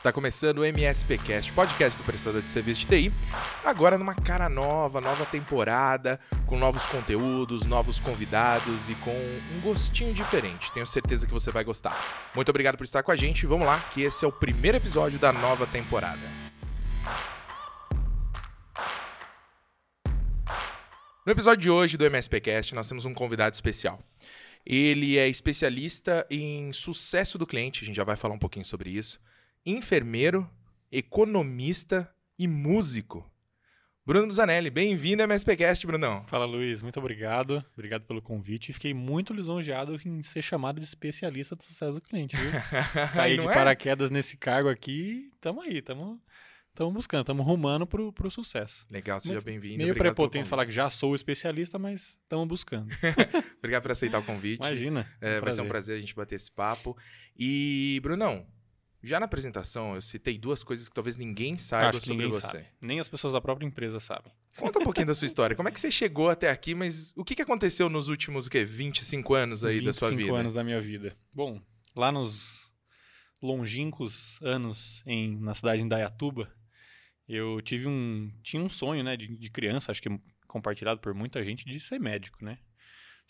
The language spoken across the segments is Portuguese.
Está começando o MSPcast, podcast do prestador de serviço de TI, agora numa cara nova, nova temporada, com novos conteúdos, novos convidados e com um gostinho diferente. Tenho certeza que você vai gostar. Muito obrigado por estar com a gente. Vamos lá, que esse é o primeiro episódio da nova temporada. No episódio de hoje do MSPcast, nós temos um convidado especial. Ele é especialista em sucesso do cliente, a gente já vai falar um pouquinho sobre isso. Enfermeiro, economista e músico. Bruno Zanelli, bem-vindo ao MSPcast, Brunão. Fala, Luiz. Muito obrigado. Obrigado pelo convite. Fiquei muito lisonjeado em ser chamado de especialista do sucesso do cliente, viu? Caí de é? paraquedas nesse cargo aqui. Tamo aí, tamo estamos buscando, estamos rumando pro, pro sucesso. Legal, seja bem-vindo. Meio prepotente falar que já sou especialista, mas estamos buscando. Obrigado por aceitar o convite. Imagina. É, um vai ser um prazer a gente bater esse papo. E, Brunão, já na apresentação eu citei duas coisas que talvez ninguém saiba Acho sobre ninguém você. Sabe. Nem as pessoas da própria empresa sabem. Conta um pouquinho da sua história. Como é que você chegou até aqui, mas o que, que aconteceu nos últimos, o quê, 25 anos aí da sua vida? 25 anos da minha vida. Bom, lá nos longínquos anos em, na cidade de Indaiatuba, eu tive um tinha um sonho, né, de, de, criança, acho que compartilhado por muita gente, de ser médico, né?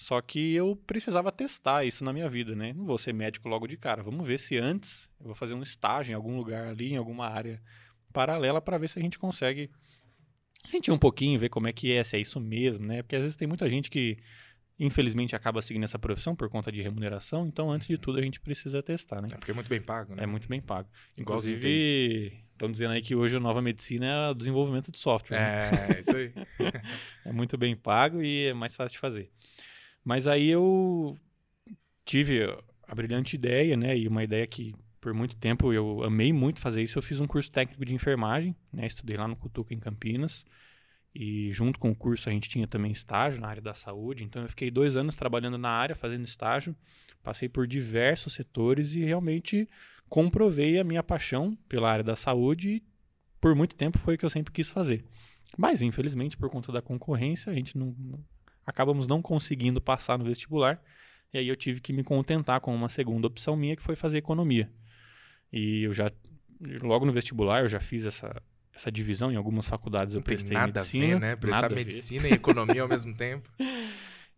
Só que eu precisava testar isso na minha vida, né? Não vou ser médico logo de cara. Vamos ver se antes eu vou fazer um estágio em algum lugar ali, em alguma área paralela, para ver se a gente consegue sentir um pouquinho, ver como é que é, se é isso mesmo, né? Porque às vezes tem muita gente que infelizmente acaba seguindo essa profissão por conta de remuneração, então antes de tudo a gente precisa testar, né? É porque é muito bem pago, né? É muito bem pago. Inclusive, estão dizendo aí que hoje a nova medicina é o desenvolvimento de software. É, né? isso aí. é muito bem pago e é mais fácil de fazer. Mas aí eu tive a brilhante ideia, né? E uma ideia que por muito tempo eu amei muito fazer isso. Eu fiz um curso técnico de enfermagem, né? Estudei lá no Cutuca, em Campinas. E junto com o curso a gente tinha também estágio na área da saúde. Então eu fiquei dois anos trabalhando na área, fazendo estágio. Passei por diversos setores e realmente comprovei a minha paixão pela área da saúde. E por muito tempo foi o que eu sempre quis fazer. Mas infelizmente por conta da concorrência a gente não, acabamos não conseguindo passar no vestibular. E aí eu tive que me contentar com uma segunda opção minha que foi fazer economia. E eu já logo no vestibular eu já fiz essa essa divisão em algumas faculdades eu prestei nada medicina. A ver, né? Prestar medicina e economia ao mesmo tempo.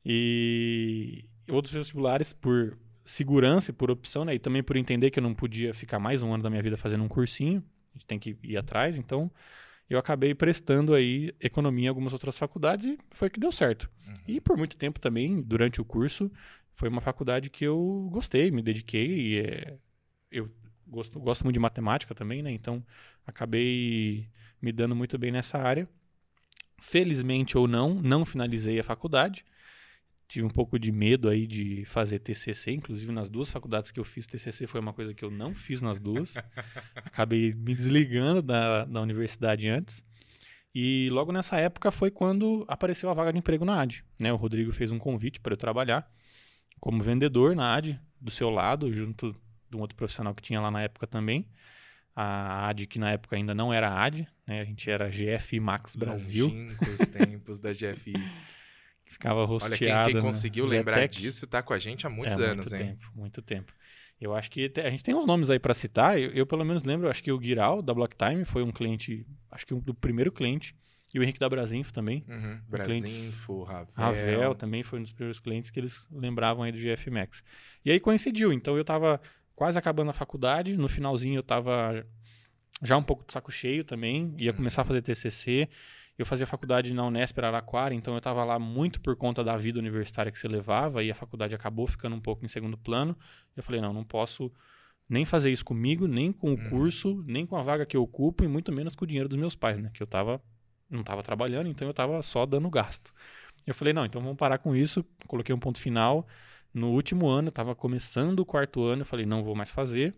E outros vestibulares por segurança e por opção, né? E também por entender que eu não podia ficar mais um ano da minha vida fazendo um cursinho, a gente tem que ir atrás, então eu acabei prestando aí economia em algumas outras faculdades e foi que deu certo. Uhum. E por muito tempo também, durante o curso, foi uma faculdade que eu gostei, me dediquei é, eu gosto, gosto muito de matemática também, né? Então acabei me dando muito bem nessa área. Felizmente ou não, não finalizei a faculdade. Tive um pouco de medo aí de fazer TCC, inclusive nas duas faculdades que eu fiz TCC foi uma coisa que eu não fiz nas duas. Acabei me desligando da, da universidade antes. E logo nessa época foi quando apareceu a vaga de emprego na AD. Né? O Rodrigo fez um convite para eu trabalhar como vendedor na AD, do seu lado, junto de um outro profissional que tinha lá na época também. A AD, que na época ainda não era AD, né? A gente era GFI Max Brasil. os tempos da GFI. Ficava rosteado. Olha, quem, quem conseguiu lembrar Zetec. disso está com a gente há muitos é, anos, muito hein? Tempo, muito tempo. Eu acho que a gente tem uns nomes aí para citar. Eu, eu, pelo menos lembro, acho que o Guiral da Blocktime foi um cliente, acho que o um, primeiro cliente. E o Henrique da Brasinfo também. Uhum. Brasinfo, Ravel. Ravel também foi um dos primeiros clientes que eles lembravam aí do GF Max. E aí coincidiu. Então eu estava quase acabando a faculdade. No finalzinho eu tava já um pouco de saco cheio também. Ia uhum. começar a fazer TCC. Eu fazia faculdade na Unesp Araraquara, então eu estava lá muito por conta da vida universitária que você levava e a faculdade acabou ficando um pouco em segundo plano. Eu falei, não, não posso nem fazer isso comigo, nem com o uhum. curso, nem com a vaga que eu ocupo e muito menos com o dinheiro dos meus pais, né? Que eu tava, não estava trabalhando, então eu estava só dando gasto. Eu falei, não, então vamos parar com isso. Coloquei um ponto final. No último ano, eu estava começando o quarto ano, eu falei, não vou mais fazer.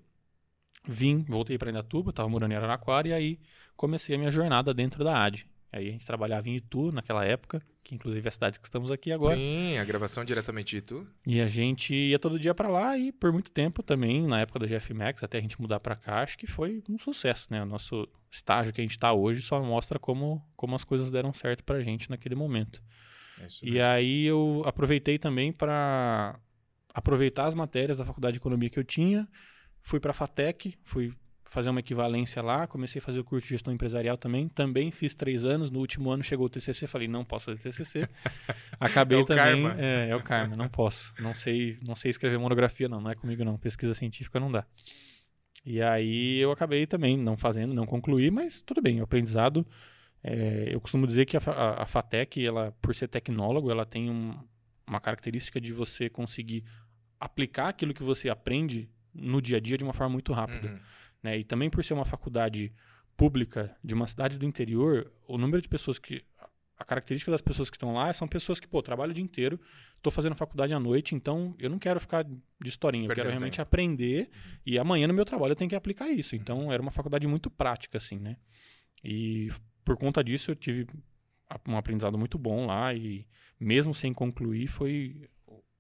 Vim, voltei para Indatuba, estava morando em Araraquara, e aí comecei a minha jornada dentro da AD. Aí a gente trabalhava em Itu naquela época, que inclusive é a cidade que estamos aqui agora. Sim, a gravação diretamente de Itu. E a gente ia todo dia para lá e por muito tempo também, na época da GF Max, até a gente mudar para cá, acho que foi um sucesso, né? O nosso estágio que a gente está hoje só mostra como, como as coisas deram certo para a gente naquele momento. É e aí eu aproveitei também para aproveitar as matérias da faculdade de economia que eu tinha, fui para a FATEC, fui fazer uma equivalência lá, comecei a fazer o curso de gestão empresarial também, também fiz três anos, no último ano chegou o TCC, falei, não posso fazer TCC. Acabei É o também. É, é o karma, não posso, não sei, não sei escrever monografia não, não é comigo não, pesquisa científica não dá. E aí eu acabei também não fazendo, não concluí, mas tudo bem, o aprendizado, é, eu costumo dizer que a, a, a FATEC, ela, por ser tecnólogo, ela tem um- uma característica de você conseguir aplicar aquilo que você aprende no dia a dia de uma forma muito rápida Uhum. Né? E também por ser uma faculdade pública de uma cidade do interior, o número de pessoas que a característica das pessoas que estão lá são pessoas que, pô, trabalho o dia inteiro, estou fazendo faculdade à noite, então eu não quero ficar de historinha, eu quero realmente tempo. aprender e amanhã no meu trabalho eu tenho que aplicar isso. Então era uma faculdade muito prática, assim, né? E por conta disso eu tive um aprendizado muito bom lá e mesmo sem concluir foi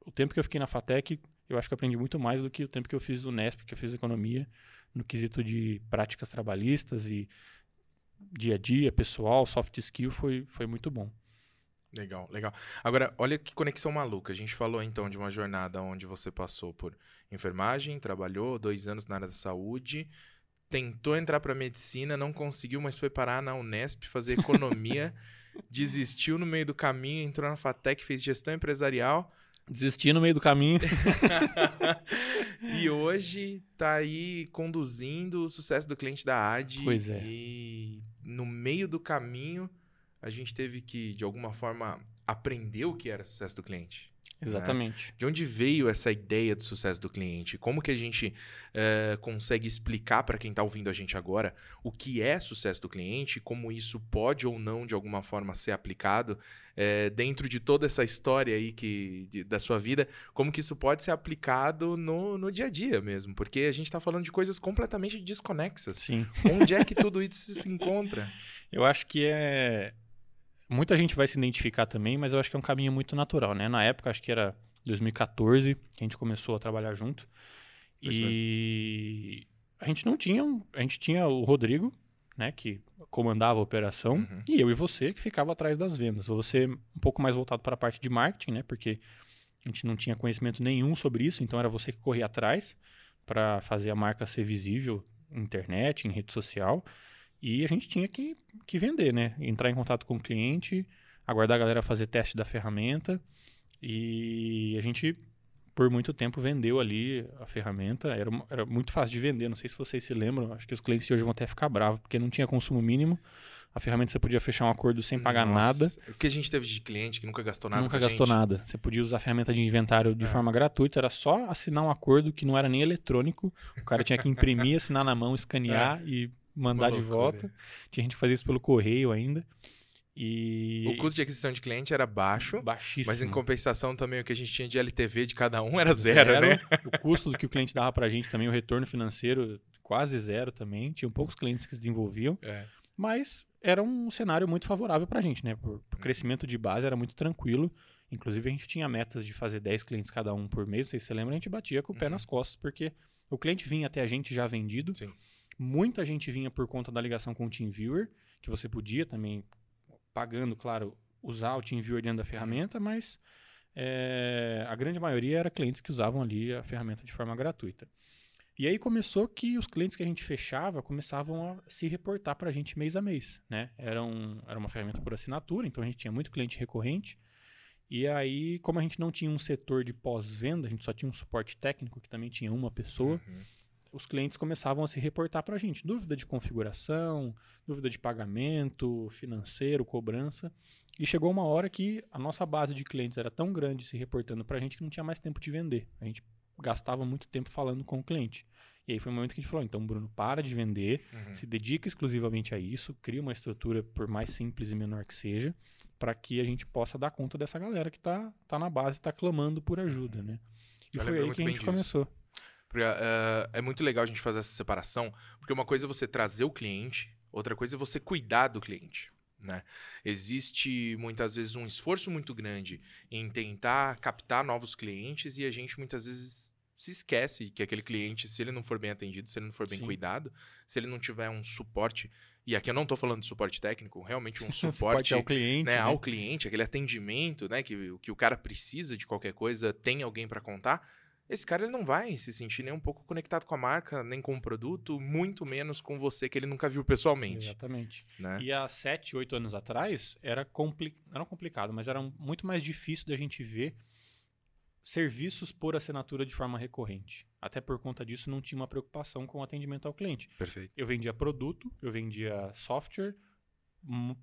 o tempo que eu fiquei na FATEC, eu acho que eu aprendi muito mais do que o tempo que eu fiz o Nesp, que eu fiz economia, no quesito de práticas trabalhistas e dia a dia, pessoal, soft skill, foi, foi muito bom. Legal, legal. Agora, olha que conexão maluca. A gente falou então de uma jornada onde você passou por enfermagem, trabalhou dois anos na área da saúde, tentou entrar para medicina, não conseguiu, mas foi parar na Unesp fazer economia, desistiu no meio do caminho, entrou na Fatec, fez gestão empresarial Desisti no meio do caminho. e hoje tá aí conduzindo o sucesso do cliente da AD. Pois é. E no meio do caminho, a gente teve que, de alguma forma, aprender o que era sucesso do cliente. Exatamente. De onde veio essa ideia do sucesso do cliente? Como que a gente eh, consegue explicar para quem está ouvindo a gente agora o que é sucesso do cliente, como isso pode ou não, de alguma forma, ser aplicado eh, dentro de toda essa história aí que, de- da sua vida, como que isso pode ser aplicado no, no dia a dia mesmo? Porque a gente está falando de coisas completamente desconexas. Sim. Onde é que tudo isso se encontra? Eu acho que é. Muita gente vai se identificar também, mas eu acho que é um caminho muito natural, né? Na época, acho que era 2014 que a gente começou a trabalhar junto. Isso E a gente não tinha. um- A gente tinha o Rodrigo, né? Que comandava a operação, Uhum. e eu e você que ficava atrás das vendas. Você um pouco mais voltado para a parte de marketing, né? Porque a gente não tinha conhecimento nenhum sobre isso, então era você que corria atrás para fazer a marca ser visível na internet, em rede social. E a gente tinha que, que vender, né? Entrar em contato com o cliente, aguardar a galera fazer teste da ferramenta. E a gente, por muito tempo, vendeu ali a ferramenta. Era, era muito fácil de vender. Não sei se vocês se lembram. Acho que os clientes de hoje vão até ficar bravos, porque não tinha consumo mínimo. A ferramenta você podia fechar um acordo sem pagar Nossa, nada. O que a gente teve de cliente que nunca gastou nada Nunca gastou gente? nada. Você podia usar a ferramenta de inventário de É. forma gratuita, era só assinar um acordo que não era nem eletrônico. O cara tinha que imprimir, assinar na mão, escanear e mandar de volta. Tinha gente que fazia isso pelo correio ainda. E. O custo de aquisição de cliente era baixo, baixíssimo. mas em compensação também o que a gente tinha de LTV de cada um era zero, né? O custo do que o cliente dava pra gente também, o retorno financeiro quase zero também. Tinham poucos clientes que se desenvolviam, É. mas era um cenário muito favorável pra gente, né? Por, por crescimento de base era muito tranquilo. Inclusive a gente tinha metas de fazer 10 clientes cada um por mês, se lembram, a gente batia com o pé Uhum. nas costas, porque o cliente vinha até a gente já vendido. Sim. Muita gente vinha por conta da ligação com o TeamViewer, que você podia também, pagando, claro, usar o TeamViewer dentro da ferramenta, mas é, a grande maioria era clientes que usavam ali a ferramenta de forma gratuita. E aí começou que os clientes que a gente fechava começavam a se reportar para a gente mês a mês, né? Era, um, era uma ferramenta por assinatura, então a gente tinha muito cliente recorrente. E aí, como a gente não tinha um setor de pós-venda, a gente só tinha um suporte técnico, que também tinha uma pessoa, Uhum. Os clientes começavam a se reportar para a gente. Dúvida de configuração, dúvida de pagamento, financeiro, cobrança. E chegou uma hora que a nossa base de clientes era tão grande se reportando para a gente que não tinha mais tempo de vender. A gente gastava muito tempo falando com o cliente. E aí foi o momento que a gente falou: então, Bruno, para de vender, Uhum. se dedica exclusivamente a isso, cria uma estrutura, por mais simples e menor que seja, para que a gente possa dar conta dessa galera que está tá na base, está clamando por ajuda, né? E Eu foi aí que a gente disso. começou. Porque, eh, é muito legal a gente fazer essa separação, porque uma coisa é você trazer o cliente, outra coisa é você cuidar do cliente. Né? Existe muitas vezes um esforço muito grande em tentar captar novos clientes e a gente muitas vezes se esquece que aquele cliente, se ele não for bem atendido, se ele não for bem Sim. cuidado, se ele não tiver um suporte, e aqui eu não estou falando de suporte técnico, realmente um Suporte suporte ao cliente. né, né? ao cliente, aquele atendimento, né, que, que o cara precisa de qualquer coisa, tem alguém para contar, esse cara ele não vai se sentir nem um pouco conectado com a marca, nem com o produto, muito menos com você que ele nunca viu pessoalmente. Exatamente. Né? E há sete, oito anos atrás era, compli era complicado, mas era muito mais difícil da gente ver serviços por assinatura de forma recorrente. Até por conta disso não tinha uma preocupação com o atendimento ao cliente. Perfeito. Eu vendia produto, eu vendia software,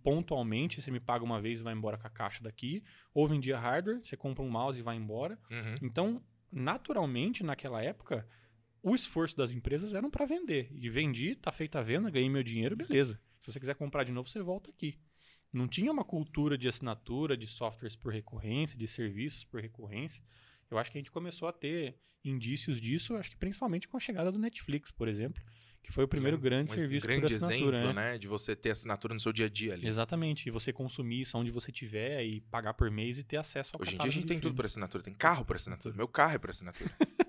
pontualmente, você me paga uma vez e vai embora com a caixa daqui, ou vendia hardware, você compra um mouse e vai embora. Uhum. Então, naturalmente, naquela época, o esforço das empresas era para vender. E vendi, tá feita a venda, ganhei meu dinheiro, beleza. Se você quiser comprar de novo, você volta aqui. Não tinha uma cultura de assinatura, de softwares por recorrência, de serviços por recorrência. Eu acho que a gente começou a ter indícios disso, acho que principalmente com a chegada do Netflix, por exemplo, que foi o primeiro grande um serviço grande por assinatura. exemplo, né? né? De você ter assinatura no seu dia a dia ali. Exatamente. E você consumir isso onde você tiver e pagar por mês e ter acesso ao Hoje em dia a gente tem tudo por assinatura. Tem carro por assinatura. Meu carro é por assinatura.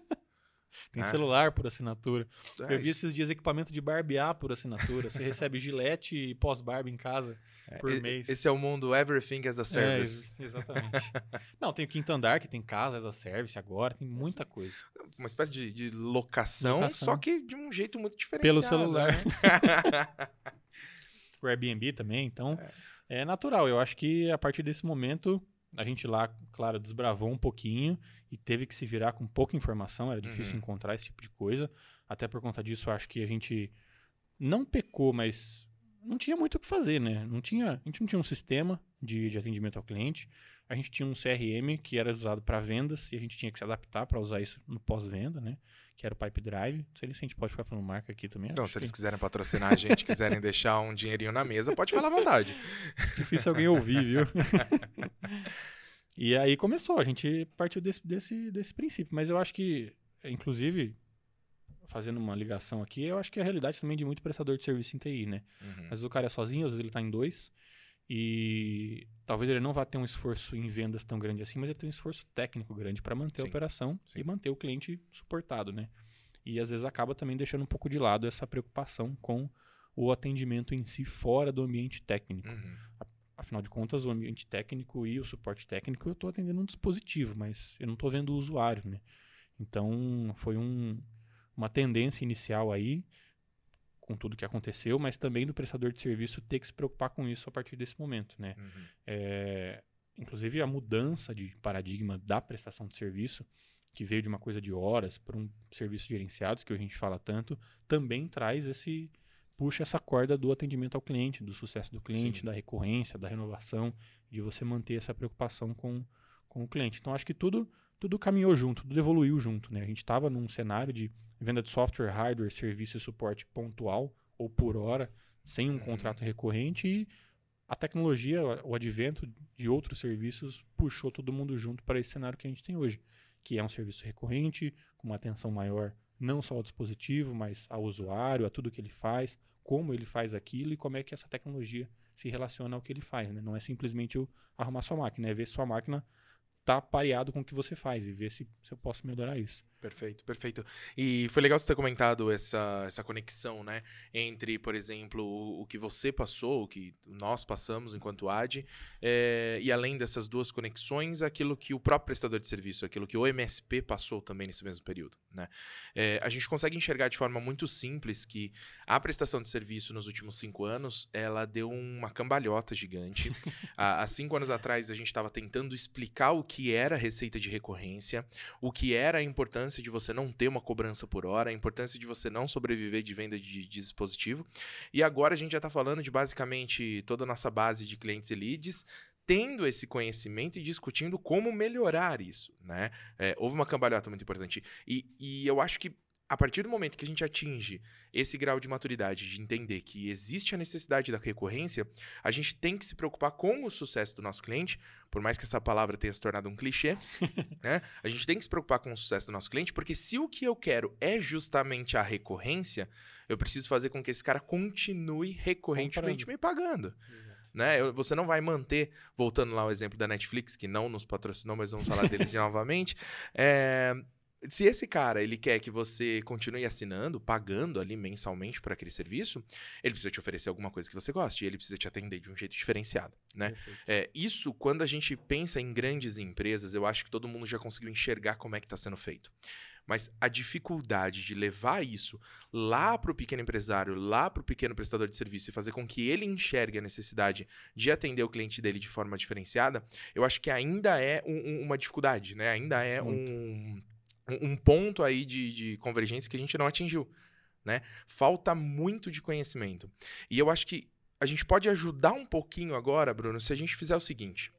Tem né? celular por assinatura. É, Eu vi esses dias equipamento de barbear por assinatura. Você recebe gilete e pós-barba em casa por e- mês. Esse é o mundo Everything as a Service. É, ex- exatamente. Não, tem o quinto andar, que tem casa as a service agora, tem muita coisa. Uma espécie de, de locação, Locação. só que de um jeito muito diferenciado. Pelo celular. né? O Airbnb também, então é. natural. Eu acho que a partir desse momento, a gente lá, claro, desbravou um pouquinho e teve que se virar com pouca informação, era difícil Uhum. encontrar esse tipo de coisa. Até por conta disso, acho que a gente não pecou, mas não tinha muito o que fazer, né? Não tinha, a gente não tinha um sistema de, de atendimento ao cliente. A gente tinha um CRM que era usado para vendas e a gente tinha que se adaptar para usar isso no pós-venda, né? Que era o Pipe Drive. Não sei se a gente pode ficar falando marca aqui também. Então, se eles que quiserem patrocinar a gente, quiserem deixar um dinheirinho na mesa, pode falar à vontade. difícil alguém ouvir, viu? e aí começou, a gente partiu desse, desse, desse princípio. Mas eu acho que, inclusive, fazendo uma ligação aqui, eu acho que é a realidade também de muito prestador de serviço em TI, né? Uhum. Às vezes o cara é sozinho, às vezes ele tá em dois. E talvez ele não vá ter um esforço em vendas tão grande assim, mas ele tem um esforço técnico grande para manter a Sim, operação sim. e manter o cliente suportado, né? E às vezes acaba também deixando um pouco de lado essa preocupação com o atendimento em si fora do ambiente técnico. Uhum. Afinal de contas, o ambiente técnico e o suporte técnico eu estou atendendo um dispositivo, mas eu não estou vendo o usuário, né? Então foi um, uma tendência inicial aí, com tudo que aconteceu, mas também do prestador de serviço ter que se preocupar com isso a partir desse momento, né? Uhum. É, inclusive a mudança de paradigma da prestação de serviço, que veio de uma coisa de horas para um serviço gerenciados, que a gente fala tanto, também traz esse puxa essa corda do atendimento ao cliente, do sucesso do cliente, Sim. da recorrência, da renovação, de você manter essa preocupação com, com o cliente. Então acho que tudo tudo caminhou junto, tudo evoluiu junto, né? A gente estava num cenário de venda de software, hardware, serviço e suporte pontual ou por hora, sem um Uhum. contrato recorrente e a tecnologia, o advento de outros serviços puxou todo mundo junto para esse cenário que a gente tem hoje, que é um serviço recorrente, com uma atenção maior não só ao dispositivo, mas ao usuário, a tudo que ele faz, como ele faz aquilo e como é que essa tecnologia se relaciona ao que ele faz. Né? Não é simplesmente eu arrumar sua máquina, é ver se sua máquina está pareado com o que você faz e ver se, se eu posso melhorar isso. Perfeito, perfeito. E foi legal você ter comentado essa, essa conexão, né? Entre, por exemplo, o, o que você passou, o que nós passamos enquanto AD, é, e além dessas duas conexões, aquilo que o próprio prestador de serviço, aquilo que o MSP passou também nesse mesmo período, né? É, a gente consegue enxergar de forma muito simples que a prestação de serviço nos últimos cinco anos, ela deu uma cambalhota gigante. há, há cinco anos atrás, a gente estava tentando explicar o que era receita de recorrência, o que era a importância de você não ter uma cobrança por hora, a importância de você não sobreviver de venda de, de dispositivo. E agora a gente já está falando de basicamente toda a nossa base de clientes e leads tendo esse conhecimento e discutindo como melhorar isso, né? É, houve uma cambalhota muito importante. E, e eu acho que a partir do momento que a gente atinge esse grau de maturidade, de entender que existe a necessidade da recorrência, a gente tem que se preocupar com o sucesso do nosso cliente, por mais que essa palavra tenha se tornado um clichê, né? A gente tem que se preocupar com o sucesso do nosso cliente, porque se o que eu quero é justamente a recorrência, eu preciso fazer com que esse cara continue recorrentemente Comprando. me pagando. Né? Eu- Você não vai manter, voltando lá ao exemplo da Netflix, que não nos patrocinou, mas vamos falar deles novamente. é, se esse cara ele quer que você continue assinando, pagando ali mensalmente por aquele serviço, ele precisa te oferecer alguma coisa que você goste e ele precisa te atender de um jeito diferenciado, né? É, isso, quando a gente pensa em grandes empresas, eu acho que todo mundo já conseguiu enxergar como é que está sendo feito. Mas a dificuldade de levar isso lá para o pequeno empresário, lá para o pequeno prestador de serviço e fazer com que ele enxergue a necessidade de atender o cliente dele de forma diferenciada, eu acho que ainda é um, um, uma dificuldade, né? Ainda é um, um ponto aí de, de convergência que a gente não atingiu. Né? Falta muito de conhecimento. E eu acho que a gente pode ajudar um pouquinho agora, Bruno, se a gente fizer o seguinte.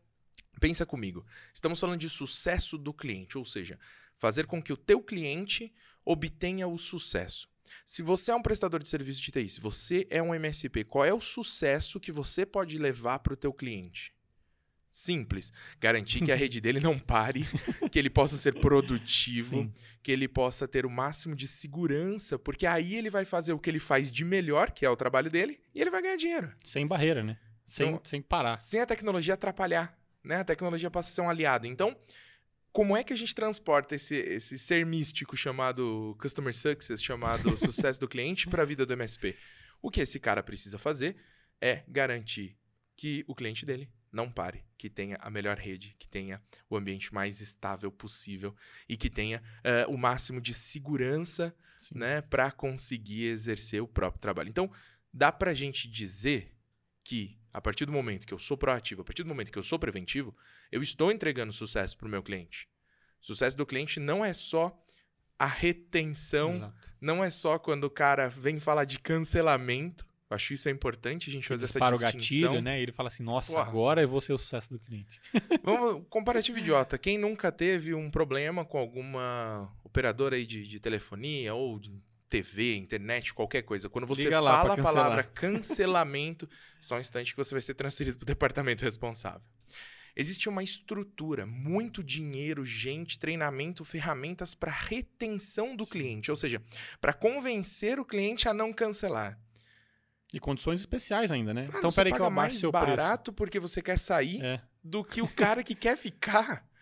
Pensa comigo. Estamos falando de sucesso do cliente, ou seja, fazer com que o teu cliente obtenha o sucesso. Se você é um prestador de serviço de TI, se você é um MSP, qual é o sucesso que você pode levar para o teu cliente? Simples. Garantir que a rede dele não pare, que ele possa ser produtivo, Sim. que ele possa ter o máximo de segurança, porque aí ele vai fazer o que ele faz de melhor, que é o trabalho dele, e ele vai ganhar dinheiro. Sem barreira, né? Sem, então, sem parar. Sem a tecnologia atrapalhar, né? A tecnologia passa a ser um aliado. Então, como é que a gente transporta esse, esse ser místico chamado Customer Success, chamado sucesso do cliente, para a vida do MSP? O que esse cara precisa fazer é garantir que o cliente dele não pare, que tenha a melhor rede, que tenha o ambiente mais estável possível e que tenha uh, o máximo de segurança né, para conseguir exercer o próprio trabalho. Então, dá para a gente dizer que a partir do momento que eu sou proativo, a partir do momento que eu sou preventivo, eu estou entregando sucesso para o meu cliente. Sucesso do cliente não é só a retenção, Exato. não é só quando o cara vem falar de cancelamento, eu acho isso é importante a gente fazer essa distinção. o gatilho, né? E ele fala assim, nossa, agora eu vou ser o sucesso do cliente. Vamos, comparativo idiota. Quem nunca teve um problema com alguma operadora aí de, de telefonia ou de TV, internet, qualquer coisa. Quando você Liga fala a palavra cancelamento, só um instante que você vai ser transferido para o departamento responsável. Existe uma estrutura, muito dinheiro, gente, treinamento, ferramentas para retenção do cliente, ou seja, para convencer o cliente a não cancelar. E condições especiais ainda, né? Claro, então, peraí que eu abaixo seu barato preço. porque você quer sair é. do que o cara que quer ficar.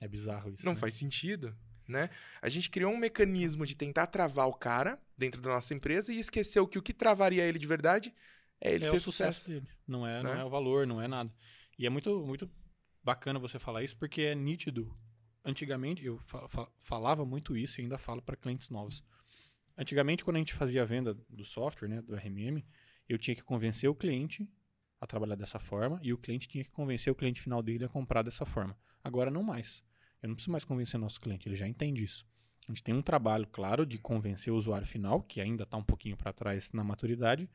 É bizarro isso. Não né? faz sentido, né? A gente criou um mecanismo de tentar travar o cara dentro da nossa empresa e esqueceu que o que travaria ele de verdade é ele é ter sucesso. sucesso dele. Não é, né? não é o valor, não é nada. E é muito, muito bacana você falar isso porque é nítido. Antigamente, eu fa fa falava muito isso e ainda falo para clientes novos. Antigamente, quando a gente fazia a venda do software, né, do RMM, eu tinha que convencer o cliente a trabalhar dessa forma e o cliente tinha que convencer o cliente final dele a comprar dessa forma. Agora não mais. Eu não preciso mais convencer nosso cliente, ele já entende isso. A gente tem um trabalho, claro, de convencer o usuário final, que ainda está um pouquinho para trás na maturidade,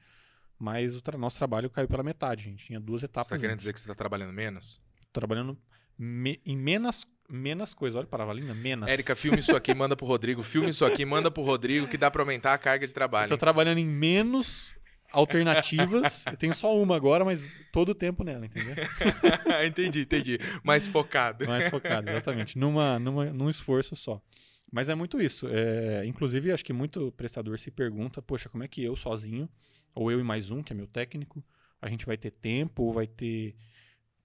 mas o tra nosso trabalho caiu pela metade. A gente tinha duas etapas. Você está querendo dizer que você está trabalhando menos? Trabalhando me em menos, menos coisa. Olha a palavra linda, menos. Érica, filme isso aqui, manda pro Rodrigo. Filme isso aqui, manda pro Rodrigo, que dá para aumentar a carga de trabalho. Estou trabalhando em menos alternativas. eu tenho só uma agora, mas todo o tempo nela, entendeu? entendi, entendi. Mais focado. Mais focado, exatamente. Numa, numa, num esforço só. Mas é muito isso. É, inclusive, acho que muito prestador se pergunta, poxa, como é que eu sozinho, ou eu e mais um, que é meu técnico, a gente vai ter tempo, ou vai ter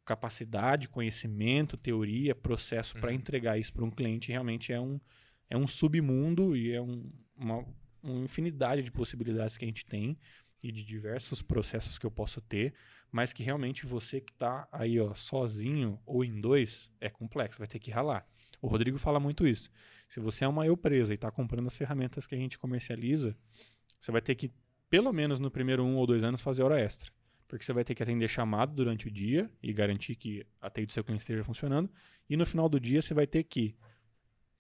capacidade, conhecimento, teoria, processo uhum. para entregar isso para um cliente. Realmente é um, é um submundo e é um, uma, uma infinidade de possibilidades que a gente tem e de diversos processos que eu posso ter, mas que realmente você que está aí ó, sozinho ou em dois é complexo, vai ter que ralar. O Rodrigo fala muito isso. Se você é uma eu presa e está comprando as ferramentas que a gente comercializa, você vai ter que, pelo menos no primeiro um ou dois anos, fazer hora extra. Porque você vai ter que atender chamado durante o dia e garantir que a TI do seu cliente esteja funcionando. E no final do dia você vai ter que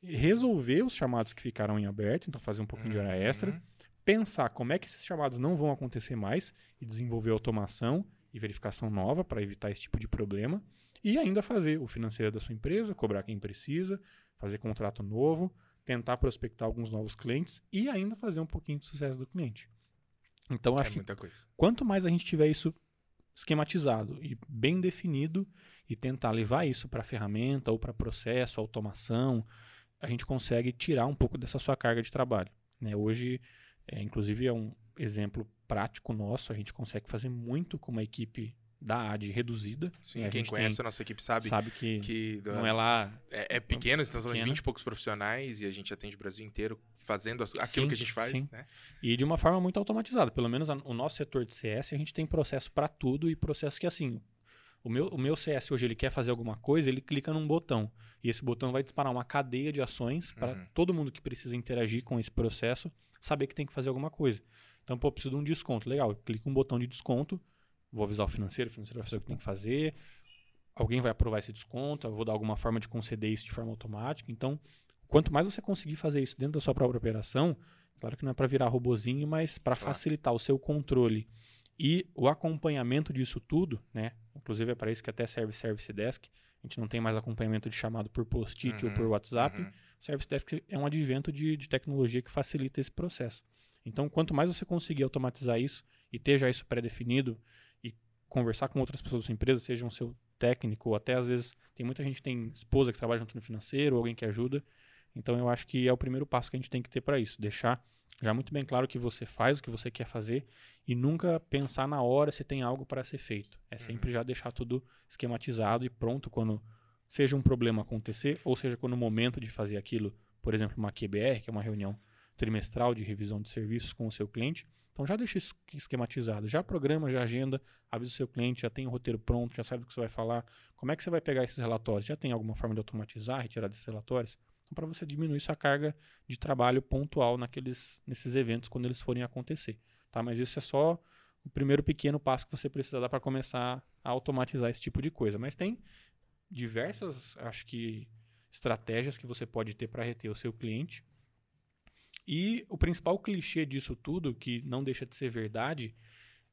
resolver os chamados que ficaram em aberto, então fazer um pouquinho uhum. de hora extra, uhum pensar como é que esses chamados não vão acontecer mais e desenvolver automação e verificação nova para evitar esse tipo de problema. E ainda fazer o financeiro da sua empresa, cobrar quem precisa, fazer contrato novo, tentar prospectar alguns novos clientes e ainda fazer um pouquinho de sucesso do cliente. Então, acho é que coisa. quanto mais a gente tiver isso esquematizado e bem definido e tentar levar isso para ferramenta ou para processo, automação, a gente consegue tirar um pouco dessa sua carga de trabalho. Né? Hoje, é, inclusive, é um exemplo prático nosso. A gente consegue fazer muito com uma equipe da AD reduzida. Sim, a quem gente conhece tem- a nossa equipe sabe, sabe que, que não é lá é, é pequeno, estamos falando de pequena. 20 e poucos profissionais e a gente atende o Brasil inteiro fazendo as- aquilo Sim, que a gente faz, sim. né? E de uma forma muito automatizada. Pelo menos a- o nosso setor de CS, a gente tem processo para tudo e processo que, assim, o meu, o meu CS hoje, ele quer fazer alguma coisa, ele clica num botão. E esse botão vai disparar uma cadeia de ações para Uhum. todo mundo que precisa interagir com esse processo saber que tem que fazer alguma coisa. Então, pô, preciso de um desconto. Legal, eu clico um botão de desconto, vou avisar o financeiro, o financeiro vai fazer o que tem que fazer, alguém vai aprovar esse desconto, eu vou dar alguma forma de conceder isso de forma automática. Então, quanto mais você conseguir fazer isso dentro da sua própria operação, claro que não é para virar robozinho, mas para Claro. facilitar o seu controle e o acompanhamento disso tudo, né? Inclusive é para isso que até serve Service Desk. A gente não tem mais acompanhamento de chamado por post-it ou Uhum, por WhatsApp. Uhum. Service Desk é um advento de, de tecnologia que facilita esse processo. Então, quanto mais você conseguir automatizar isso e ter já isso pré-definido e conversar com outras pessoas da sua empresa, seja um seu técnico ou até às vezes tem muita gente que tem esposa que trabalha junto no financeiro, ou alguém que ajuda. Então, eu acho que é o primeiro passo que a gente tem que ter para isso, deixar já muito bem claro o que você faz, o que você quer fazer e nunca pensar na hora se tem algo para ser feito. É sempre já deixar tudo esquematizado e pronto quando seja um problema acontecer, ou seja, quando o momento de fazer aquilo, por exemplo, uma QBR, que é uma reunião trimestral de revisão de serviços com o seu cliente. Então já deixa isso esquematizado, já programa, já agenda, avisa o seu cliente, já tem o roteiro pronto, já sabe do que você vai falar. Como é que você vai pegar esses relatórios? Já tem alguma forma de automatizar, retirar desses relatórios? Então, para você diminuir sua carga de trabalho pontual naqueles, nesses eventos quando eles forem acontecer. Tá? Mas isso é só o primeiro pequeno passo que você precisa dar para começar a automatizar esse tipo de coisa. Mas tem diversas, acho que, estratégias que você pode ter para reter o seu cliente. E o principal clichê disso tudo, que não deixa de ser verdade,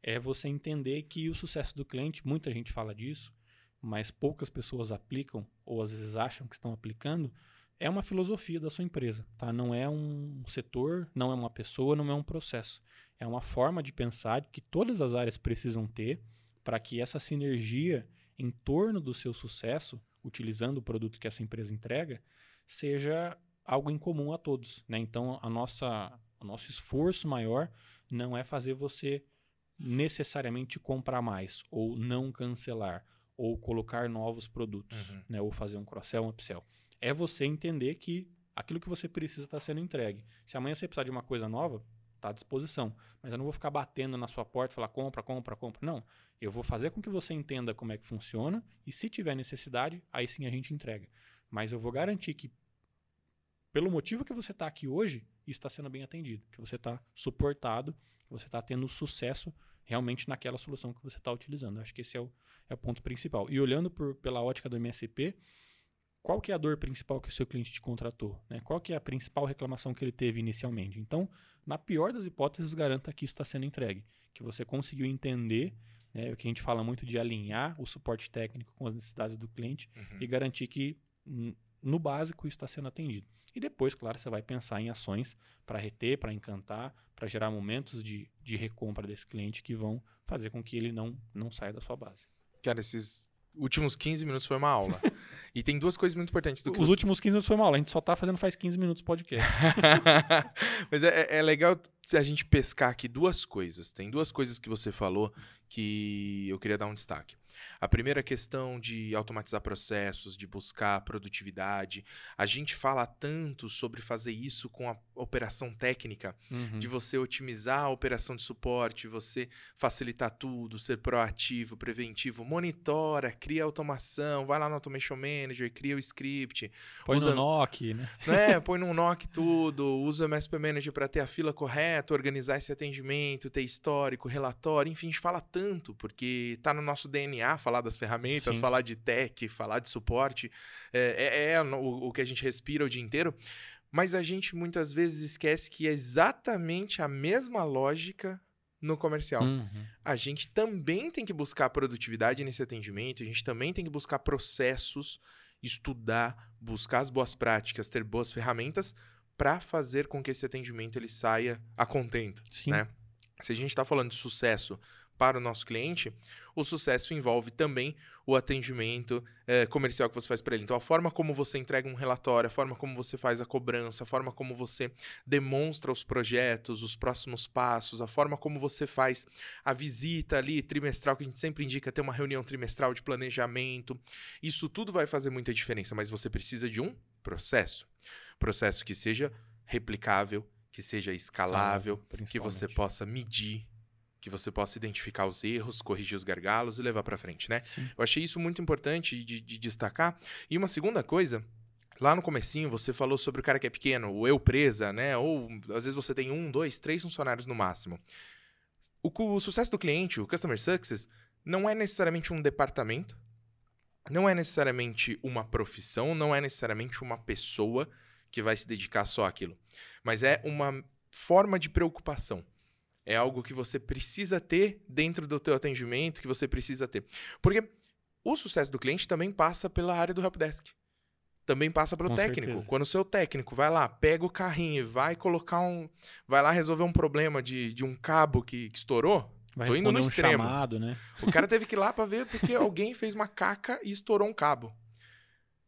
é você entender que o sucesso do cliente, muita gente fala disso, mas poucas pessoas aplicam, ou às vezes acham que estão aplicando, é uma filosofia da sua empresa. Tá? Não é um setor, não é uma pessoa, não é um processo. É uma forma de pensar que todas as áreas precisam ter para que essa sinergia em torno do seu sucesso, utilizando o produto que essa empresa entrega, seja algo em comum a todos. Né? Então, a nossa, o nosso esforço maior não é fazer você necessariamente comprar mais, ou não cancelar, ou colocar novos produtos, Uhum. né? ou fazer um cross-sell, um upsell. É você entender que aquilo que você precisa está sendo entregue. Se amanhã você precisar de uma coisa nova, está à disposição. Mas eu não vou ficar batendo na sua porta e falar compra, compra, compra. Não. Eu vou fazer com que você entenda como é que funciona e se tiver necessidade, aí sim a gente entrega. Mas eu vou garantir que, pelo motivo que você está aqui hoje, isso está sendo bem atendido. Que você está suportado, que você está tendo sucesso realmente naquela solução que você está utilizando. Acho que esse é o, é o ponto principal. E olhando por, pela ótica do MSP, qual que é a dor principal que o seu cliente te contratou? Né? Qual que é a principal reclamação que ele teve inicialmente? Então, na pior das hipóteses, garanta que isso está sendo entregue. Que você conseguiu entender, né, o que a gente fala muito de alinhar o suporte técnico com as necessidades do cliente Uhum. e garantir que, n- no básico, isso está sendo atendido. E depois, claro, você vai pensar em ações para reter, para encantar, para gerar momentos de, de recompra desse cliente que vão fazer com que ele não, não saia da sua base. Cara, esses últimos 15 minutos foi uma aula. e tem duas coisas muito importantes do que Os últimos 15 minutos foi mal, a gente só tá fazendo faz 15 minutos podcast. Mas é, é legal se a gente pescar aqui duas coisas. Tem duas coisas que você falou que eu queria dar um destaque. A primeira questão de automatizar processos, de buscar produtividade. A gente fala tanto sobre fazer isso com a operação técnica, Uhum. de você otimizar a operação de suporte, você facilitar tudo, ser proativo, preventivo, monitora, cria automação, vai lá no Automation Manager, cria o script, Põe usa- no NOC, né? né? Põe num NOC tudo, usa o MSP Manager para ter a fila correta, organizar esse atendimento, ter histórico, relatório, enfim, a gente fala tanto, porque tá no nosso DNA falar das ferramentas, Sim. falar de tech, falar de suporte, é, é- é o, o que a gente respira o dia inteiro, mas a gente muitas vezes esquece que é exatamente a mesma lógica no comercial. Uhum. A gente também tem que buscar produtividade nesse atendimento, a gente também tem que buscar processos, estudar, buscar as boas práticas, ter boas ferramentas para fazer com que esse atendimento ele saia a contento, Sim. né? Se a gente está falando de sucesso para o nosso cliente, o sucesso envolve também o atendimento é, comercial que você faz para ele. Então, a forma como você entrega um relatório, a forma como você faz a cobrança, a forma como você demonstra os projetos, os próximos passos, a forma como você faz a visita ali trimestral, que a gente sempre indica ter uma reunião trimestral de planejamento. Isso tudo vai fazer muita diferença, mas você precisa de um processo. Processo que seja replicável, que seja escalável, que você possa medir, que você possa identificar os erros, corrigir os gargalos e levar para frente, né? Sim. Eu achei isso muito importante de, de, destacar. E uma segunda coisa, lá no comecinho você falou sobre o cara que é pequeno, o eu presa, né? Ou às vezes você tem um, dois, três funcionários no máximo. O, o sucesso do cliente, o customer success, não é necessariamente um departamento, não é necessariamente uma profissão, não é necessariamente uma pessoa que vai se dedicar só àquilo, mas é uma forma de preocupação. É algo que você precisa ter dentro do teu atendimento, que você precisa ter. Porque o sucesso do cliente também passa pela área do helpdesk. Também passa pelo técnico. Certeza. Quando o seu técnico vai lá, pega o carrinho e vai colocar um. Vai lá resolver um problema de, de um cabo que, que estourou. Vai Tô indo no um extremo. Chamado, né? O cara teve que ir lá para ver porque alguém fez uma caca e estourou um cabo.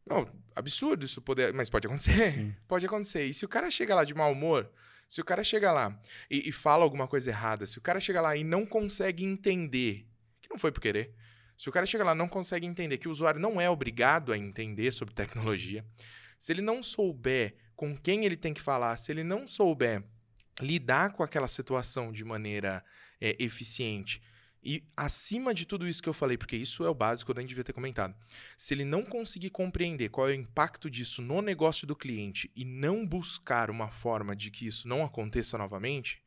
Não, absurdo isso poder. Mas pode acontecer. Sim. Pode acontecer. E se o cara chega lá de mau humor, se o cara chega lá e, e, fala alguma coisa errada, se o cara chega lá e não consegue entender, que não foi por querer, se o cara chega lá e não consegue entender que o usuário não é obrigado a entender sobre tecnologia, se ele não souber com quem ele tem que falar, se ele não souber lidar com aquela situação de maneira é, eficiente, e acima de tudo isso que eu falei, porque isso é o básico, eu nem devia ter comentado. Se ele não conseguir compreender qual é o impacto disso no negócio do cliente e não buscar uma forma de que isso não aconteça novamente,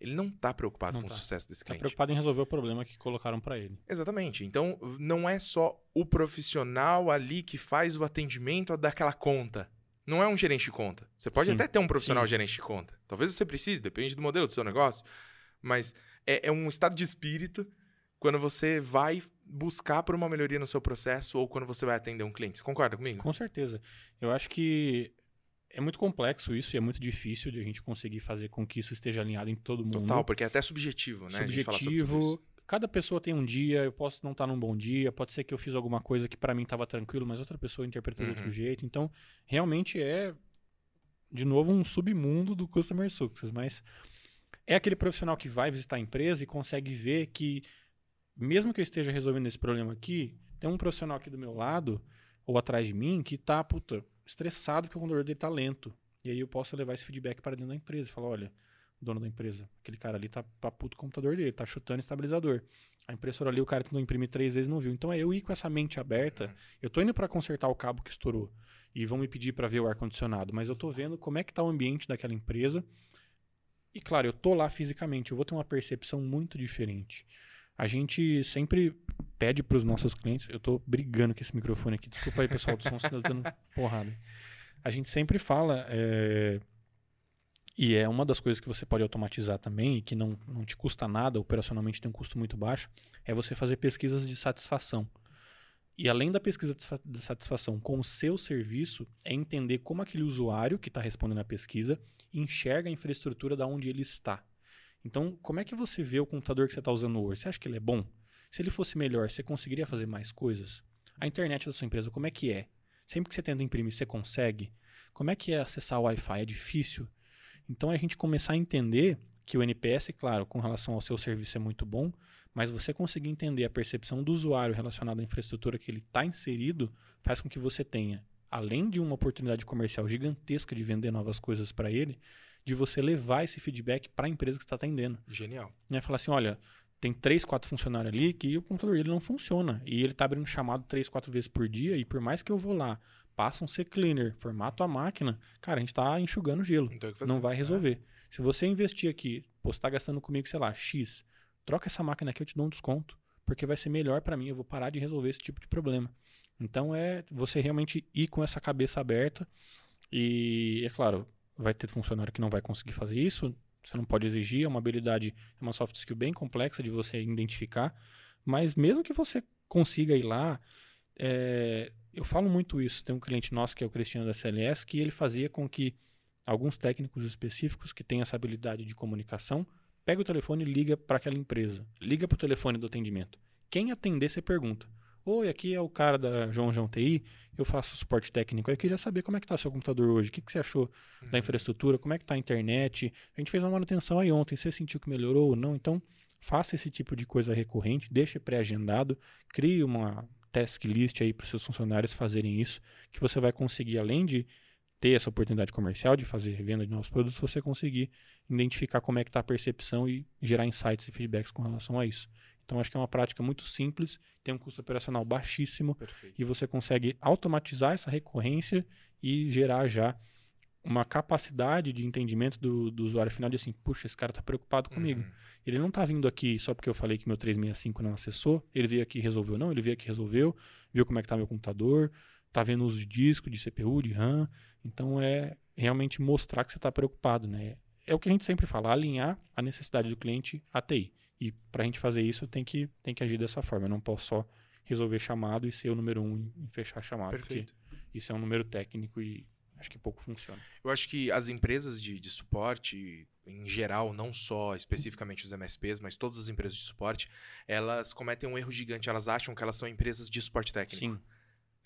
ele não está preocupado não com tá. o sucesso desse tá cliente. Está preocupado em resolver o problema que colocaram para ele. Exatamente. Então, não é só o profissional ali que faz o atendimento daquela conta. Não é um gerente de conta. Você pode Sim. até ter um profissional Sim. gerente de conta. Talvez você precise, depende do modelo do seu negócio. Mas é, é um estado de espírito quando você vai buscar por uma melhoria no seu processo ou quando você vai atender um cliente. Você concorda comigo? Com certeza. Eu acho que é muito complexo isso e é muito difícil de a gente conseguir fazer com que isso esteja alinhado em todo mundo. Total, porque é até subjetivo, né? Subjetivo. Cada pessoa tem um dia, eu posso não estar num bom dia, pode ser que eu fiz alguma coisa que para mim estava tranquilo, mas outra pessoa interpretou uhum. de outro uhum. jeito. Então, realmente é, de novo, um submundo do Customer Success. Mas é aquele profissional que vai visitar a empresa e consegue ver que, mesmo que eu esteja resolvendo esse problema aqui, tem um profissional aqui do meu lado ou atrás de mim que está puta, estressado porque o computador dele está lento. E aí eu posso levar esse feedback para dentro da empresa e falar, olha, dono da empresa, aquele cara ali tá, tá puto o computador dele, tá chutando estabilizador. A impressora ali, o cara tentou imprimir três vezes não viu. Então é eu ir com essa mente aberta. Eu tô indo para consertar o cabo que estourou e vão me pedir para ver o ar condicionado, mas eu tô vendo como é que tá o ambiente daquela empresa e claro, eu tô lá fisicamente, eu vou ter uma percepção muito diferente. A gente sempre pede para os nossos clientes, eu tô brigando com esse microfone aqui, desculpa aí pessoal do som, você tá dando porrada. A gente sempre fala, é, e é uma das coisas que você pode automatizar também, que não, não te custa nada, operacionalmente tem um custo muito baixo, é você fazer pesquisas de satisfação. E além da pesquisa de satisfação com o seu serviço, é entender como aquele usuário que está respondendo à pesquisa enxerga a infraestrutura da onde ele está. Então, como é que você vê o computador que você está usando hoje? Você acha que ele é bom? Se ele fosse melhor, você conseguiria fazer mais coisas? A internet da sua empresa, como é que é? Sempre que você tenta imprimir, você consegue? Como é que é acessar o Wi-Fi? É difícil? Então, é a gente começar a entender que o NPS, claro, com relação ao seu serviço é muito bom, mas você conseguir entender a percepção do usuário relacionada à infraestrutura que ele está inserido faz com que você tenha, além de uma oportunidade comercial gigantesca de vender novas coisas para ele, de você levar esse feedback para a empresa que está atendendo. Genial. E falar assim, olha, tem três, quatro funcionários ali que o computador dele não funciona e ele está abrindo chamado três, quatro vezes por dia e por mais que eu vou lá, passa um C-Cleaner, formato a máquina, cara, a gente está enxugando gelo. Não, não vai resolver. É. Se você investir aqui, pô, você está gastando comigo, sei lá, X, troca essa máquina aqui, eu te dou um desconto, porque vai ser melhor para mim, eu vou parar de resolver esse tipo de problema. Então é você realmente ir com essa cabeça aberta e, é claro, vai ter funcionário que não vai conseguir fazer isso, você não pode exigir, é uma habilidade, é uma soft skill bem complexa de você identificar, mas mesmo que você consiga ir lá, é, eu falo muito isso, tem um cliente nosso que é o Cristiano da CLS, que ele fazia com que alguns técnicos específicos que têm essa habilidade de comunicação Pega o telefone e liga para aquela empresa. Liga para o telefone do atendimento. Quem atender, você pergunta. Oi, aqui é o cara da João João TI, eu faço suporte técnico. Eu queria saber como é que está seu computador hoje, o que, que você achou uhum. da infraestrutura, como é que está a internet. A gente fez uma manutenção aí ontem, você sentiu que melhorou ou não? Então, faça esse tipo de coisa recorrente, deixe pré-agendado, crie uma task list aí para os seus funcionários fazerem isso, que você vai conseguir, além de ter essa oportunidade comercial de fazer venda de novos produtos, você conseguir identificar como é que está a percepção e gerar insights e feedbacks com relação a isso. Então, acho que é uma prática muito simples, tem um custo operacional baixíssimo Perfeito. e você consegue automatizar essa recorrência e gerar já uma capacidade de entendimento do, do usuário final de assim, puxa, esse cara está preocupado comigo. Uhum. Ele não está vindo aqui só porque eu falei que meu 365 não acessou, ele veio aqui e resolveu. Não, ele veio aqui e resolveu, viu como é que está meu computador, está vendo uso de disco, de CPU, de RAM. Então, é realmente mostrar que você está preocupado. Né? É o que a gente sempre fala, alinhar a necessidade do cliente à TI. E para a gente fazer isso, tem que, tem que agir dessa forma. Eu não posso só resolver chamado e ser o número um em fechar chamado. Perfeito. isso é um número técnico e acho que pouco funciona. Eu acho que as empresas de, de suporte, em geral, não só especificamente os MSPs, mas todas as empresas de suporte, elas cometem um erro gigante. Elas acham que elas são empresas de suporte técnico. Sim.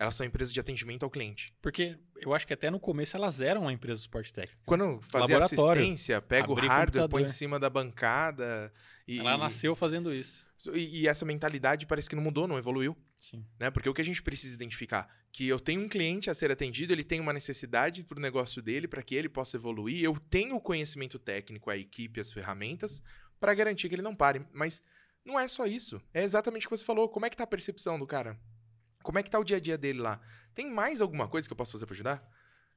Elas são empresas de atendimento ao cliente. Porque eu acho que até no começo elas eram uma empresa de suporte técnico. Quando fazia assistência, pega o hardware, põe em cima da bancada. E, Ela nasceu fazendo isso. E, e, essa mentalidade parece que não mudou, não evoluiu. Sim. Né? Porque o que a gente precisa identificar? Que eu tenho um cliente a ser atendido, ele tem uma necessidade para o negócio dele, para que ele possa evoluir. Eu tenho o conhecimento técnico, a equipe, as ferramentas, para garantir que ele não pare. Mas não é só isso. É exatamente o que você falou. Como é que está a percepção do cara? Como é que tá o dia a dia dele lá? Tem mais alguma coisa que eu posso fazer para ajudar?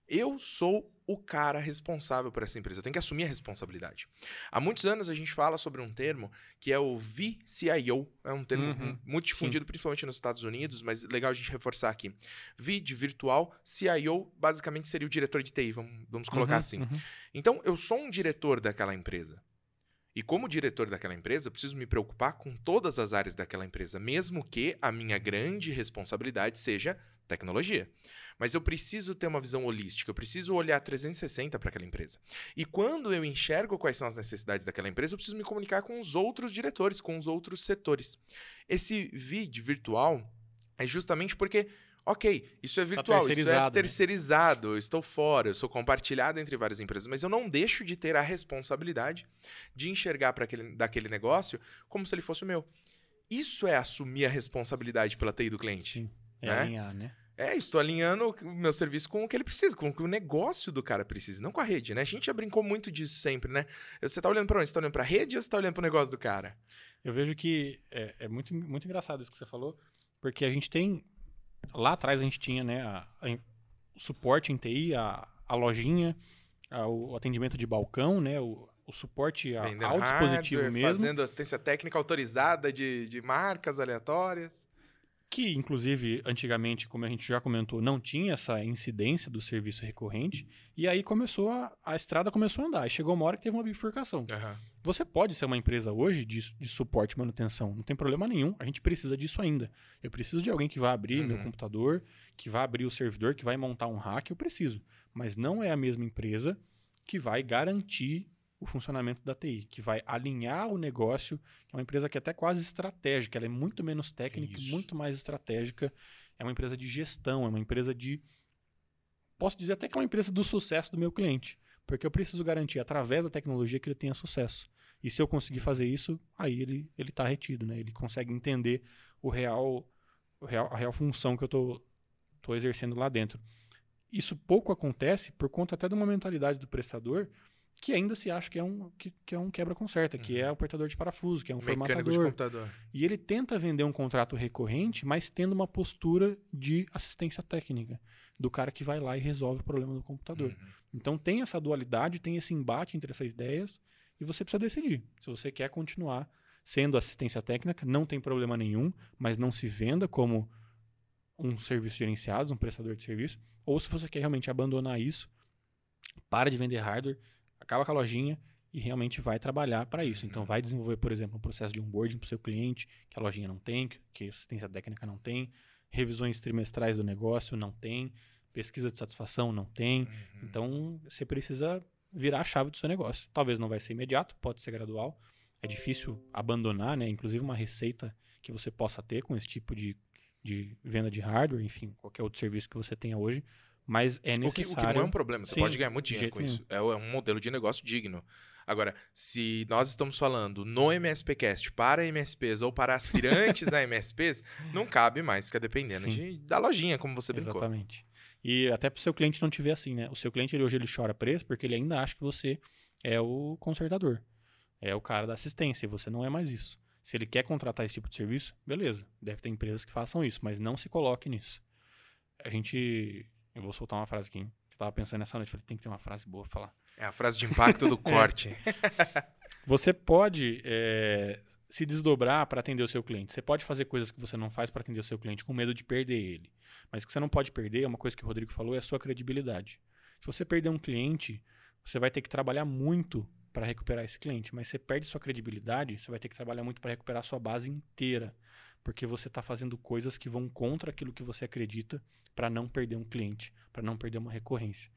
Eu sou o cara responsável por essa empresa. Eu tenho que assumir a responsabilidade. Há muitos anos a gente fala sobre um termo que é o VCIO. É um termo uhum, muito difundido, sim. principalmente nos Estados Unidos, mas legal a gente reforçar aqui. V de virtual, CIO basicamente seria o diretor de TI, vamos, vamos colocar uhum, assim. Uhum. Então, eu sou um diretor daquela empresa. E como diretor daquela empresa, eu preciso me preocupar com todas as áreas daquela empresa, mesmo que a minha grande responsabilidade seja tecnologia. Mas eu preciso ter uma visão holística, eu preciso olhar 360 para aquela empresa. E quando eu enxergo quais são as necessidades daquela empresa, eu preciso me comunicar com os outros diretores, com os outros setores. Esse vídeo virtual é justamente porque Ok, isso é tá virtual, tá isso é terceirizado, né? eu estou fora, eu sou compartilhado entre várias empresas, mas eu não deixo de ter a responsabilidade de enxergar para aquele daquele negócio como se ele fosse o meu. Isso é assumir a responsabilidade pela TI do cliente. Sim, é né? alinhar, né? É, estou alinhando o meu serviço com o que ele precisa, com o que o negócio do cara precisa, não com a rede, né? A gente já brincou muito disso sempre, né? Você está olhando para onde? Você está olhando para a rede ou você está olhando para o negócio do cara? Eu vejo que é, é, muito, muito engraçado isso que você falou, porque a gente tem Lá atrás a gente tinha né, a, a, o suporte em TI, a, a lojinha, a, o atendimento de balcão, né, o, o suporte ao dispositivo mesmo. Fazendo assistência técnica autorizada de, de marcas aleatórias. Que, inclusive, antigamente, como a gente já comentou, não tinha essa incidência do serviço recorrente. E aí começou a, a estrada começou a andar. E chegou uma hora que teve uma bifurcação. Uhum. Você pode ser uma empresa hoje de, de suporte e manutenção, não tem problema nenhum. A gente precisa disso ainda. Eu preciso de alguém que vai abrir uhum. meu computador, que vai abrir o servidor, que vai montar um hack, eu preciso. Mas não é a mesma empresa que vai garantir o funcionamento da TI, que vai alinhar o negócio, é uma empresa que é até quase estratégica, ela é muito menos técnica, Isso. muito mais estratégica, é uma empresa de gestão, é uma empresa de posso dizer até que é uma empresa do sucesso do meu cliente, porque eu preciso garantir através da tecnologia que ele tenha sucesso. E se eu conseguir fazer isso, aí ele ele está retido, né? Ele consegue entender o real, o real a real função que eu tô tô exercendo lá dentro. Isso pouco acontece por conta até de uma mentalidade do prestador que ainda se acha que é um, que, que é um quebra-conserta, uhum. que é apertador de parafuso, que é um Mecânico formatador. De computador. E ele tenta vender um contrato recorrente, mas tendo uma postura de assistência técnica, do cara que vai lá e resolve o problema do computador. Uhum. Então tem essa dualidade, tem esse embate entre essas ideias, e você precisa decidir. Se você quer continuar sendo assistência técnica, não tem problema nenhum, mas não se venda como um serviço gerenciado, um prestador de serviço, ou se você quer realmente abandonar isso, para de vender hardware, acaba com a lojinha e realmente vai trabalhar para isso. Então, vai desenvolver, por exemplo, um processo de onboarding para o seu cliente, que a lojinha não tem, que a assistência técnica não tem, revisões trimestrais do negócio não tem, pesquisa de satisfação não tem. Uhum. Então, você precisa virar a chave do seu negócio. Talvez não vai ser imediato, pode ser gradual. É difícil abandonar, né? Inclusive uma receita que você possa ter com esse tipo de, de venda de hardware, enfim, qualquer outro serviço que você tenha hoje. Mas é necessário. O que, o que não é um problema, você Sim, pode ganhar muito dinheiro com nenhum. isso. É, é um modelo de negócio digno. Agora, se nós estamos falando no MSPcast para MSPs ou para aspirantes a MSPs, não cabe mais, fica dependendo de, da lojinha, como você brincou. Exatamente. E até para o seu cliente não te ver assim, né? O seu cliente ele, hoje ele chora preço porque ele ainda acha que você é o consertador, é o cara da assistência, e você não é mais isso. Se ele quer contratar esse tipo de serviço, beleza, deve ter empresas que façam isso, mas não se coloque nisso. A gente. Eu vou soltar uma frase aqui, hein? Eu tava pensando nessa noite, falei, tem que ter uma frase boa pra falar. É a frase de impacto do corte. você pode é, se desdobrar para atender o seu cliente. Você pode fazer coisas que você não faz para atender o seu cliente com medo de perder ele. Mas o que você não pode perder, é uma coisa que o Rodrigo falou, é a sua credibilidade. Se você perder um cliente, você vai ter que trabalhar muito para recuperar esse cliente. Mas você perde sua credibilidade, você vai ter que trabalhar muito para recuperar a sua base inteira. Porque você está fazendo coisas que vão contra aquilo que você acredita para não perder um cliente, para não perder uma recorrência.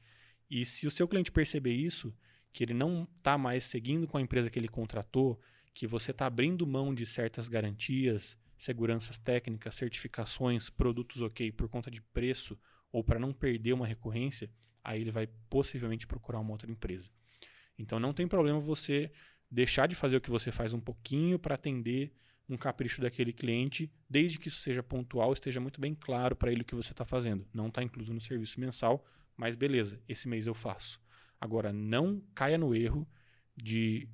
E se o seu cliente perceber isso, que ele não está mais seguindo com a empresa que ele contratou, que você está abrindo mão de certas garantias, seguranças técnicas, certificações, produtos ok por conta de preço ou para não perder uma recorrência, aí ele vai possivelmente procurar uma outra empresa. Então não tem problema você deixar de fazer o que você faz um pouquinho para atender um capricho daquele cliente, desde que isso seja pontual, esteja muito bem claro para ele o que você está fazendo. Não está incluso no serviço mensal, mas beleza, esse mês eu faço. Agora, não caia no erro de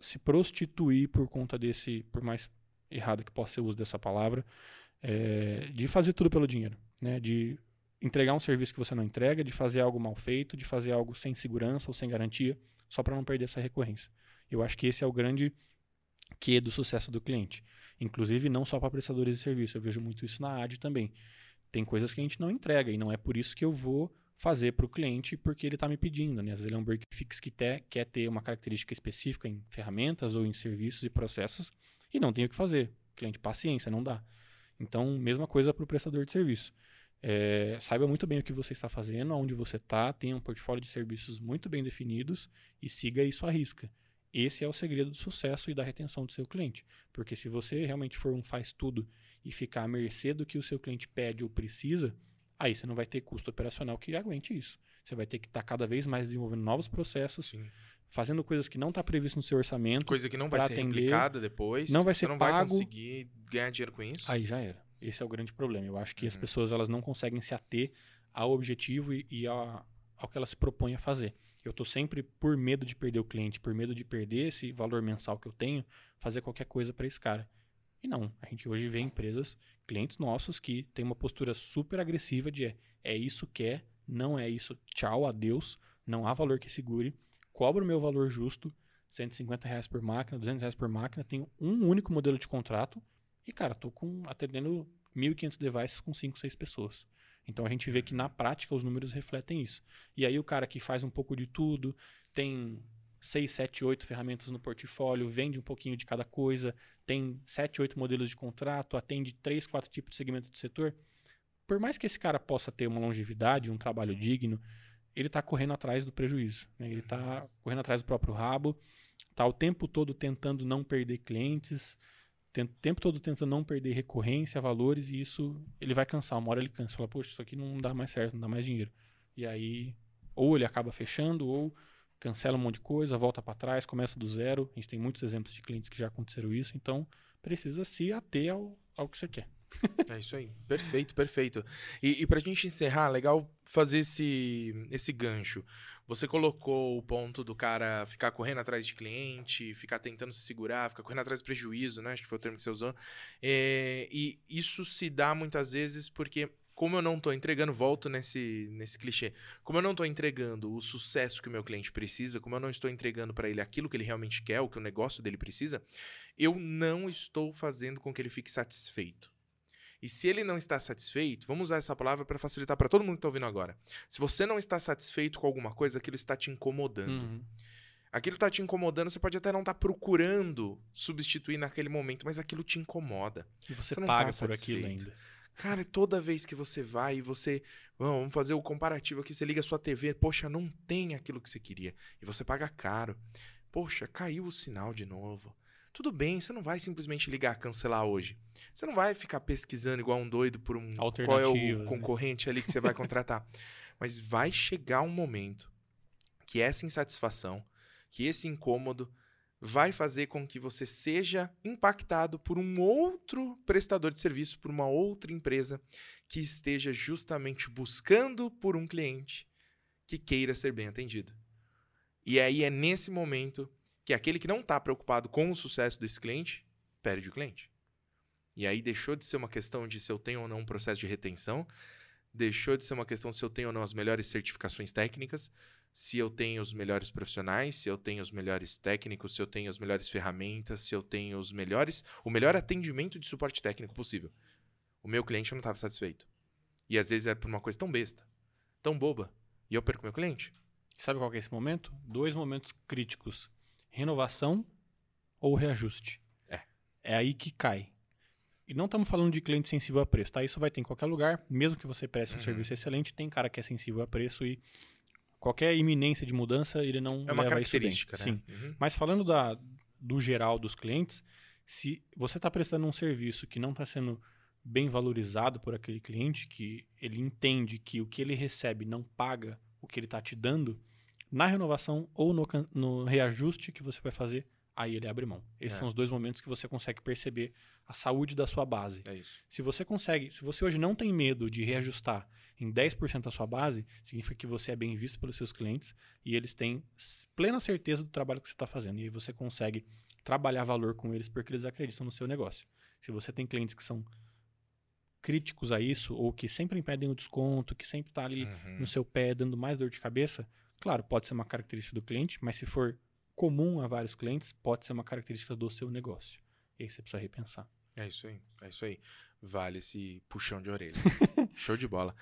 se prostituir por conta desse, por mais errado que possa ser o uso dessa palavra, é, de fazer tudo pelo dinheiro, né? De entregar um serviço que você não entrega, de fazer algo mal feito, de fazer algo sem segurança ou sem garantia, só para não perder essa recorrência. Eu acho que esse é o grande que do sucesso do cliente. Inclusive, não só para prestadores de serviço, eu vejo muito isso na AD também. Tem coisas que a gente não entrega e não é por isso que eu vou fazer para o cliente porque ele está me pedindo. Né? Às vezes ele é um break fix que ter, quer ter uma característica específica em ferramentas ou em serviços e processos e não tem o que fazer. Cliente, paciência, não dá. Então, mesma coisa para o prestador de serviço. É, saiba muito bem o que você está fazendo, aonde você está, tenha um portfólio de serviços muito bem definidos e siga isso à risca. Esse é o segredo do sucesso e da retenção do seu cliente. Porque se você realmente for um faz tudo e ficar à mercê do que o seu cliente pede ou precisa, aí você não vai ter custo operacional que aguente isso. Você vai ter que estar tá cada vez mais desenvolvendo novos processos, Sim. fazendo coisas que não está previsto no seu orçamento. Coisa que não vai ser atender, replicada depois. Não vai ser você não pago. vai conseguir ganhar dinheiro com isso. Aí já era. Esse é o grande problema. Eu acho que uhum. as pessoas elas não conseguem se ater ao objetivo e, e a, ao que elas se propõem a fazer. Eu estou sempre, por medo de perder o cliente, por medo de perder esse valor mensal que eu tenho, fazer qualquer coisa para esse cara. E não, a gente hoje vê empresas, clientes nossos, que têm uma postura super agressiva de é, é isso que é, não é isso, tchau, adeus, não há valor que segure, cobro o meu valor justo, 150 reais por máquina, 200 reais por máquina, tenho um único modelo de contrato e, cara, tô com, atendendo 1.500 devices com 5, 6 pessoas. Então a gente vê que na prática os números refletem isso. E aí o cara que faz um pouco de tudo, tem 6, 7, 8 ferramentas no portfólio, vende um pouquinho de cada coisa, tem 7, 8 modelos de contrato, atende 3, 4 tipos de segmento de setor. Por mais que esse cara possa ter uma longevidade, um trabalho digno, ele está correndo atrás do prejuízo. Né? Ele está correndo atrás do próprio rabo, está o tempo todo tentando não perder clientes, o tempo todo tentando não perder recorrência, valores, e isso ele vai cansar. Uma hora ele cansa, fala, poxa, isso aqui não dá mais certo, não dá mais dinheiro. E aí, ou ele acaba fechando, ou cancela um monte de coisa, volta para trás, começa do zero. A gente tem muitos exemplos de clientes que já aconteceram isso, então precisa se ater ao, ao que você quer. É isso aí. Perfeito, perfeito. E, e pra gente encerrar, legal fazer esse, esse gancho. Você colocou o ponto do cara ficar correndo atrás de cliente, ficar tentando se segurar, ficar correndo atrás do prejuízo, né? Acho que foi o termo que você usou. É, e isso se dá muitas vezes porque como eu não estou entregando, volto nesse, nesse clichê, como eu não estou entregando o sucesso que o meu cliente precisa, como eu não estou entregando para ele aquilo que ele realmente quer, o que o negócio dele precisa, eu não estou fazendo com que ele fique satisfeito. E se ele não está satisfeito, vamos usar essa palavra para facilitar para todo mundo que está ouvindo agora. Se você não está satisfeito com alguma coisa, aquilo está te incomodando. Uhum. Aquilo está te incomodando, você pode até não estar tá procurando substituir naquele momento, mas aquilo te incomoda. E você, você paga tá por aquilo ainda. Cara, toda vez que você vai e você. Vamos fazer o comparativo aqui. Você liga a sua TV, poxa, não tem aquilo que você queria. E você paga caro. Poxa, caiu o sinal de novo. Tudo bem, você não vai simplesmente ligar, cancelar hoje. Você não vai ficar pesquisando igual um doido por um qual é o né? concorrente ali que você vai contratar. Mas vai chegar um momento que essa insatisfação, que esse incômodo vai fazer com que você seja impactado por um outro prestador de serviço, por uma outra empresa que esteja justamente buscando por um cliente que queira ser bem atendido. E aí é nesse momento que aquele que não está preocupado com o sucesso desse cliente perde o cliente. E aí deixou de ser uma questão de se eu tenho ou não um processo de retenção, deixou de ser uma questão se eu tenho ou não as melhores certificações técnicas, se eu tenho os melhores profissionais, se eu tenho os melhores técnicos, se eu tenho as melhores ferramentas, se eu tenho os melhores, o melhor atendimento de suporte técnico possível. O meu cliente não estava satisfeito. E às vezes era por uma coisa tão besta, tão boba, e eu perco meu cliente. Sabe qual é esse momento? Dois momentos críticos: renovação ou reajuste. É. É aí que cai. E não estamos falando de cliente sensível a preço, tá? Isso vai ter em qualquer lugar, mesmo que você preste um Uhum. serviço excelente, tem cara que é sensível a preço e qualquer iminência de mudança, ele não É uma leva isso bem. característica, né? Sim. Uhum. Mas falando da, do geral dos clientes, se você está prestando um serviço que não está sendo bem valorizado por aquele cliente, que ele entende que o que ele recebe não paga o que ele está te dando, na renovação ou no, no reajuste que você vai fazer, aí ele abre mão. Esses É. são os dois momentos que você consegue perceber a saúde da sua base. É isso. Se você consegue, se você hoje não tem medo de reajustar em 10% a sua base, significa que você é bem visto pelos seus clientes e eles têm plena certeza do trabalho que você está fazendo. E aí você consegue trabalhar valor com eles porque eles acreditam no seu negócio. Se você tem clientes que são críticos a isso ou que sempre impedem o desconto, que sempre está ali Uhum. no seu pé dando mais dor de cabeça, claro, pode ser uma característica do cliente, mas se for comum a vários clientes, pode ser uma característica do seu negócio. E aí você precisa repensar. É isso aí, é isso aí. Vale esse puxão de orelha. Show de bola.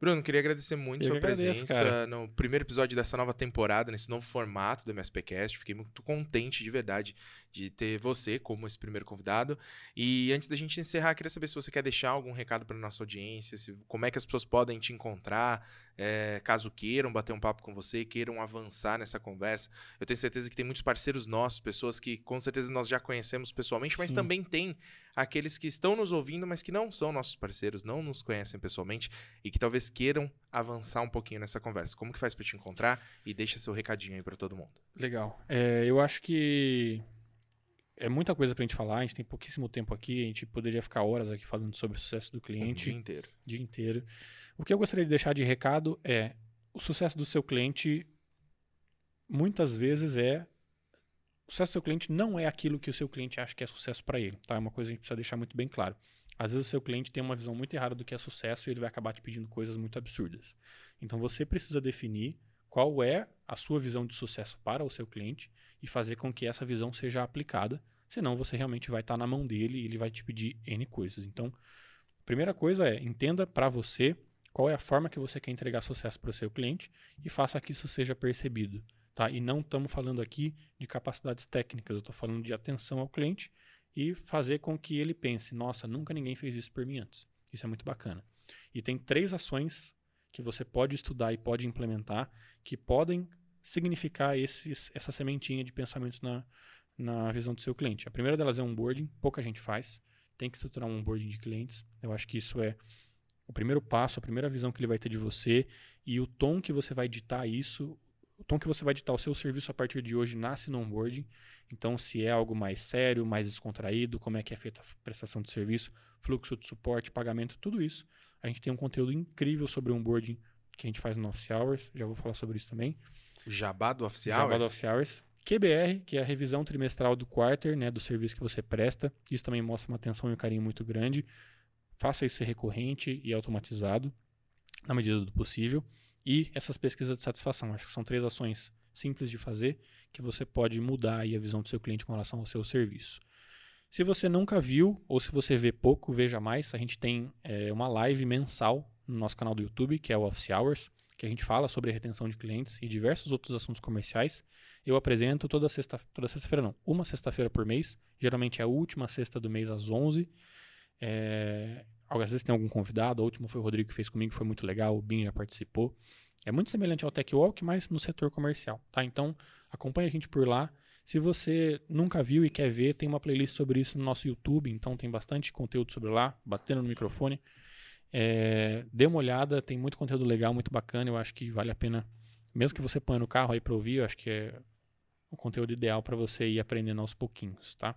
Bruno, queria agradecer muito Eu sua agradeço, presença cara. no primeiro episódio dessa nova temporada, nesse novo formato do MSPcast. Fiquei muito contente de verdade de ter você como esse primeiro convidado. E antes da gente encerrar, queria saber se você quer deixar algum recado para nossa audiência, se, como é que as pessoas podem te encontrar, é, caso queiram bater um papo com você, queiram avançar nessa conversa. Eu tenho certeza que tem muitos parceiros nossos, pessoas que com certeza nós já conhecemos pessoalmente, mas Sim. também tem aqueles que estão nos ouvindo, mas que não são nossos parceiros, não nos conhecem pessoalmente e que talvez queiram avançar um pouquinho nessa conversa. Como que faz para te encontrar? E deixa seu recadinho aí para todo mundo. Legal. É, eu acho que é muita coisa pra gente falar, a gente tem pouquíssimo tempo aqui, a gente poderia ficar horas aqui falando sobre o sucesso do cliente dia inteiro. o dia inteiro. O que eu gostaria de deixar de recado é o sucesso do seu cliente muitas vezes é o sucesso do seu cliente não é aquilo que o seu cliente acha que é sucesso para ele, tá? É uma coisa que a gente precisa deixar muito bem claro. Às vezes o seu cliente tem uma visão muito errada do que é sucesso e ele vai acabar te pedindo coisas muito absurdas. Então você precisa definir qual é a sua visão de sucesso para o seu cliente e fazer com que essa visão seja aplicada, senão você realmente vai estar na mão dele e ele vai te pedir N coisas. Então, primeira coisa é entenda para você qual é a forma que você quer entregar sucesso para o seu cliente e faça que isso seja percebido. Tá? E não estamos falando aqui de capacidades técnicas, eu estou falando de atenção ao cliente e fazer com que ele pense: nossa, nunca ninguém fez isso por mim antes. Isso é muito bacana. E tem três ações que você pode estudar e pode implementar que podem significar esses, essa sementinha de pensamento na, na visão do seu cliente. A primeira delas é onboarding, pouca gente faz. Tem que estruturar um onboarding de clientes. Eu acho que isso é o primeiro passo, a primeira visão que ele vai ter de você e o tom que você vai ditar isso. O tom que você vai ditar o seu serviço a partir de hoje nasce no onboarding. Então, se é algo mais sério, mais descontraído, como é que é feita a prestação de serviço, fluxo de suporte, pagamento, tudo isso. A gente tem um conteúdo incrível sobre onboarding que a gente faz no Office Hours. Já vou falar sobre isso também. Jabá do oficial? Jabá do Office Hours. QBR, que é a revisão trimestral do quarter, né, do serviço que você presta. Isso também mostra uma atenção e um carinho muito grande. Faça isso ser recorrente e automatizado, na medida do possível. E essas pesquisas de satisfação. Acho que são três ações simples de fazer que você pode mudar a visão do seu cliente com relação ao seu serviço. Se você nunca viu ou se você vê pouco, veja mais. A gente tem é, uma live mensal no nosso canal do YouTube, que é o Office Hours, que a gente fala sobre retenção de clientes e diversos outros assuntos comerciais. Eu apresento toda sexta, toda sexta-feira não, uma sexta-feira por mês, geralmente é a última sexta do mês às 11. É, às vezes tem algum convidado, o último foi o Rodrigo que fez comigo, foi muito legal, o Bin já participou. É muito semelhante ao Tech Walk, mas no setor comercial, tá? Então, acompanha a gente por lá. Se você nunca viu e quer ver, tem uma playlist sobre isso no nosso YouTube, então tem bastante conteúdo sobre lá, batendo no microfone. É, dê uma olhada, tem muito conteúdo legal, muito bacana, eu acho que vale a pena, mesmo que você ponha no carro aí para ouvir, eu acho que é o conteúdo ideal para você ir aprendendo aos pouquinhos, tá?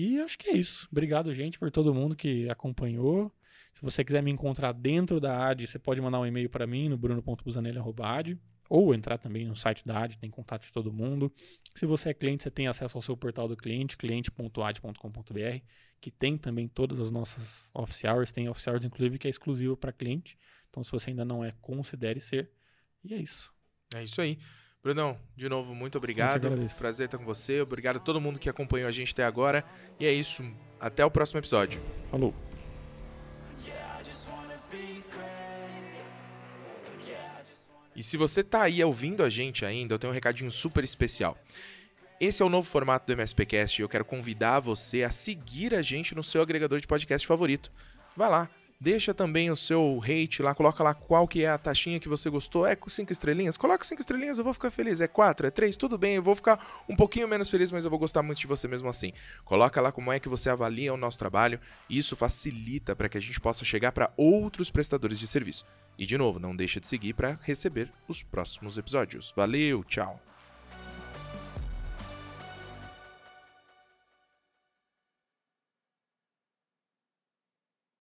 E acho que é isso. Obrigado, gente, por todo mundo que acompanhou. Se você quiser me encontrar dentro da AD, você pode mandar um e-mail para mim no bruno.busanelli.ad ou entrar também no site da AD, tem contato de todo mundo. Se você é cliente, você tem acesso ao seu portal do cliente, cliente.ad.com.br, que tem também todas as nossas office hours, tem office hours inclusive que é exclusivo para cliente. Então, se você ainda não é, considere ser. E é isso. É isso aí. Brunão, de novo, muito obrigado. Prazer estar com você. Obrigado a todo mundo que acompanhou a gente até agora. E é isso. Até o próximo episódio. Falou. E se você tá aí ouvindo a gente ainda, eu tenho um recadinho super especial. Esse é o novo formato do MSPcast e eu quero convidar você a seguir a gente no seu agregador de podcast favorito. Vai lá, Deixa também o seu hate lá, coloca lá qual que é a taxinha que você gostou. É com cinco estrelinhas? Coloca cinco estrelinhas, eu vou ficar feliz. É quatro, é três, tudo bem, eu vou ficar um pouquinho menos feliz, mas eu vou gostar muito de você mesmo assim. Coloca lá como é que você avalia o nosso trabalho. Isso facilita para que a gente possa chegar para outros prestadores de serviço. E de novo, não deixa de seguir para receber os próximos episódios. Valeu, tchau!